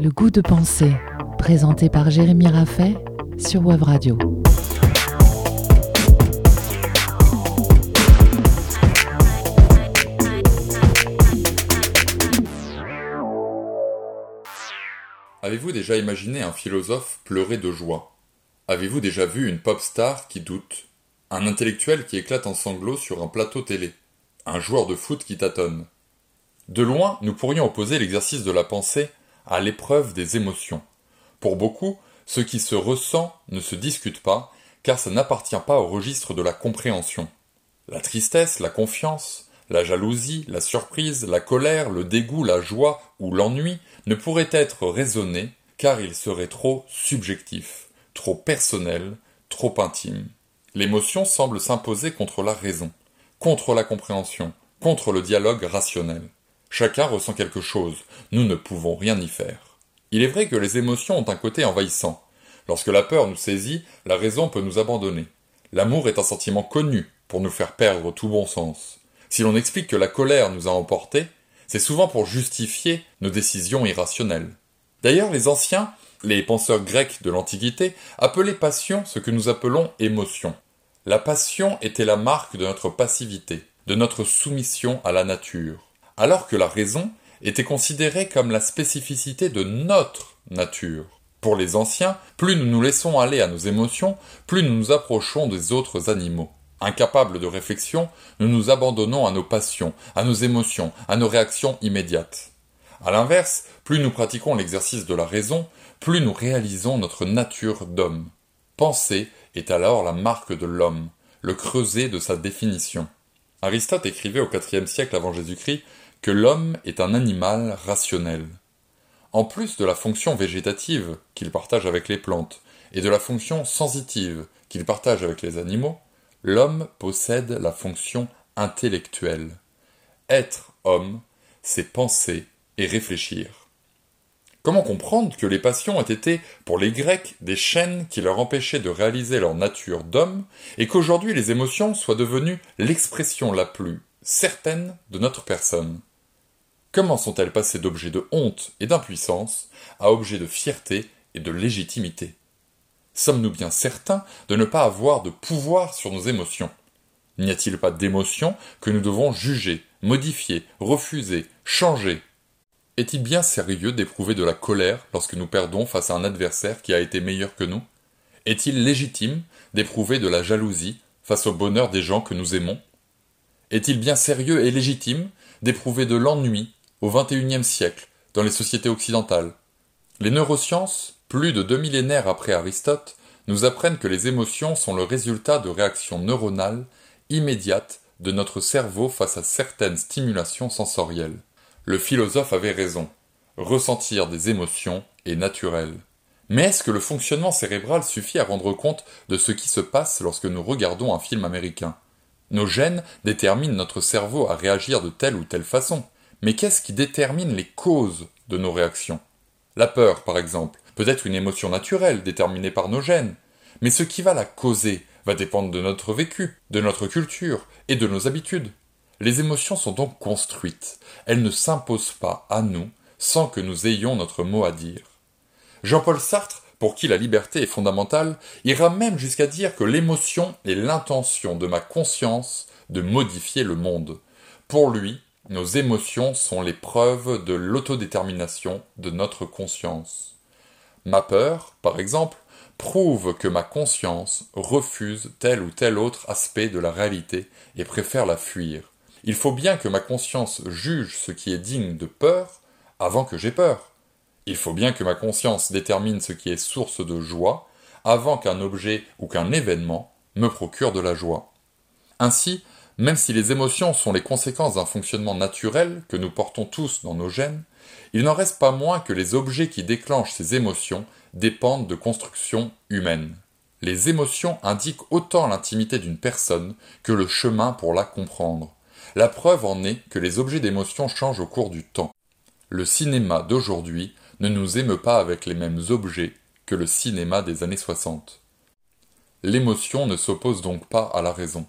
Le goût de penser, présenté par Jérémy Raffet sur Web Radio. Avez-vous déjà imaginé un philosophe pleurer de joie? Avez-vous déjà vu une pop star qui doute? Un intellectuel qui éclate en sanglots sur un plateau télé? Un joueur de foot qui tâtonne? De loin, nous pourrions opposer l'exercice de la pensée à l'épreuve des émotions. Pour beaucoup, ce qui se ressent ne se discute pas, car ça n'appartient pas au registre de la compréhension. La tristesse, la confiance, la jalousie, la surprise, la colère, le dégoût, la joie ou l'ennui ne pourraient être raisonnés, car ils seraient trop subjectifs trop personnel, trop intime. L'émotion semble s'imposer contre la raison, contre la compréhension, contre le dialogue rationnel. Chacun ressent quelque chose, nous ne pouvons rien y faire. Il est vrai que les émotions ont un côté envahissant. Lorsque la peur nous saisit, la raison peut nous abandonner. L'amour est un sentiment connu pour nous faire perdre tout bon sens. Si l'on explique que la colère nous a emportés, c'est souvent pour justifier nos décisions irrationnelles. D'ailleurs, les anciens les penseurs grecs de l'Antiquité appelaient passion ce que nous appelons émotion. La passion était la marque de notre passivité, de notre soumission à la nature, alors que la raison était considérée comme la spécificité de notre nature. Pour les anciens, plus nous nous laissons aller à nos émotions, plus nous nous approchons des autres animaux. Incapables de réflexion, nous nous abandonnons à nos passions, à nos émotions, à nos réactions immédiates. A l'inverse, plus nous pratiquons l'exercice de la raison, plus nous réalisons notre nature d'homme. Penser est alors la marque de l'homme, le creuset de sa définition. Aristote écrivait au IVe siècle avant Jésus-Christ que l'homme est un animal rationnel. En plus de la fonction végétative qu'il partage avec les plantes et de la fonction sensitive qu'il partage avec les animaux, l'homme possède la fonction intellectuelle. Être homme, c'est penser et réfléchir. Comment comprendre que les passions aient été, pour les Grecs, des chaînes qui leur empêchaient de réaliser leur nature d'homme, et qu'aujourd'hui les émotions soient devenues l'expression la plus certaine de notre personne. Comment sont-elles passées d'objets de honte et d'impuissance à objets de fierté et de légitimité? Sommes-nous bien certains de ne pas avoir de pouvoir sur nos émotions? N'y a-t-il pas d'émotions que nous devons juger, modifier, refuser, changer? Est-il bien sérieux d'éprouver de la colère lorsque nous perdons face à un adversaire qui a été meilleur que nous? Est-il légitime d'éprouver de la jalousie face au bonheur des gens que nous aimons? Est-il bien sérieux et légitime d'éprouver de l'ennui au XXIe siècle dans les sociétés occidentales? Les neurosciences, plus de deux millénaires après Aristote, nous apprennent que les émotions sont le résultat de réactions neuronales immédiates de notre cerveau face à certaines stimulations sensorielles. Le philosophe avait raison. Ressentir des émotions est naturel. Mais est-ce que le fonctionnement cérébral suffit à rendre compte de ce qui se passe lorsque nous regardons un film américain? Nos gènes déterminent notre cerveau à réagir de telle ou telle façon. Mais qu'est-ce qui détermine les causes de nos réactions? La peur, par exemple, peut être une émotion naturelle déterminée par nos gènes. Mais ce qui va la causer va dépendre de notre vécu, de notre culture et de nos habitudes. Les émotions sont donc construites, elles ne s'imposent pas à nous sans que nous ayons notre mot à dire. Jean-Paul Sartre, pour qui la liberté est fondamentale, ira même jusqu'à dire que l'émotion est l'intention de ma conscience de modifier le monde. Pour lui, nos émotions sont les preuves de l'autodétermination de notre conscience. Ma peur, par exemple, prouve que ma conscience refuse tel ou tel autre aspect de la réalité et préfère la fuir. Il faut bien que ma conscience juge ce qui est digne de peur avant que j'aie peur. Il faut bien que ma conscience détermine ce qui est source de joie avant qu'un objet ou qu'un événement me procure de la joie. Ainsi, même si les émotions sont les conséquences d'un fonctionnement naturel que nous portons tous dans nos gènes, il n'en reste pas moins que les objets qui déclenchent ces émotions dépendent de constructions humaines. Les émotions indiquent autant l'intimité d'une personne que le chemin pour la comprendre. La preuve en est que les objets d'émotion changent au cours du temps. Le cinéma d'aujourd'hui ne nous émeut pas avec les mêmes objets que le cinéma des années 60. L'émotion ne s'oppose donc pas à la raison.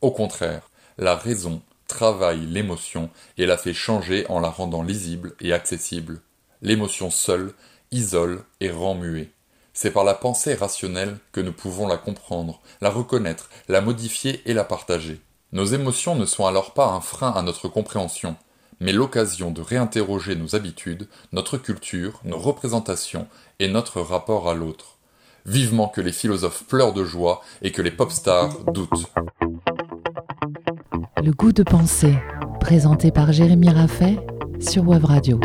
Au contraire, la raison travaille l'émotion et la fait changer en la rendant lisible et accessible. L'émotion seule isole et rend muet. C'est par la pensée rationnelle que nous pouvons la comprendre, la reconnaître, la modifier et la partager. Nos émotions ne sont alors pas un frein à notre compréhension, mais l'occasion de réinterroger nos habitudes, notre culture, nos représentations et notre rapport à l'autre. Vivement que les philosophes pleurent de joie et que les pop stars doutent. Le goût de penser, présenté par Jérémy Raffet sur Web Radio.